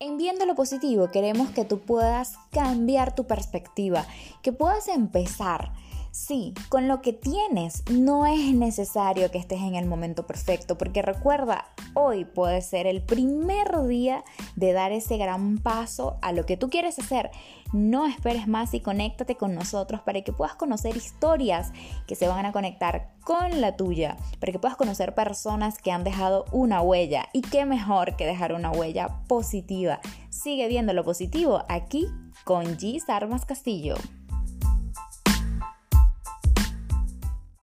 En Viendo lo Positivo queremos que tú puedas cambiar tu perspectiva, que puedas empezar Sí, con lo que tienes no es necesario que estés en el momento perfecto, porque recuerda, hoy puede ser el primer día de dar ese gran paso a lo que tú quieres hacer. No esperes más y conéctate con nosotros para que puedas conocer historias que se van a conectar con la tuya, para que puedas conocer personas que han dejado una huella. Y qué mejor que dejar una huella positiva. Sigue viendo lo positivo aquí con G. Armas Castillo.